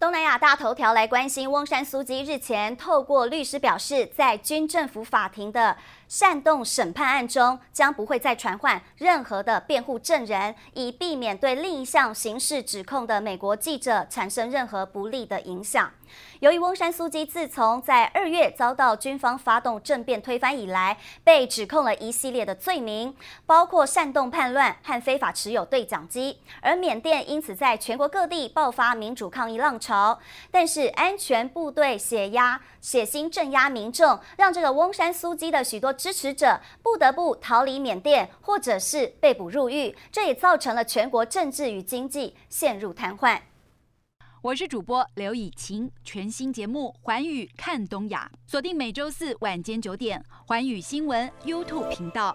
东南亚大头条来关心，翁山苏姬日前透过律师表示，在军政府法庭的煽动审判案中，将不会再传唤任何的辩护证人，以避免对另一项刑事指控的美国记者产生任何不利的影响。由于翁山苏姬自从在二月遭到军方发动政变推翻以来，被指控了一系列的罪名，包括煽动叛乱和非法持有对讲机，而缅甸因此在全国各地爆发民主抗议浪潮。潮但是安全部队血压血腥镇压民众，让这个翁山苏姬的许多支持者不得不逃离缅甸，或者是被捕入狱，这也造成了全国政治与经济陷入瘫痪。我是主播刘以晴，全新节目《环宇看东亚》，锁定每周四晚间九点，环宇新闻 YouTube 频道。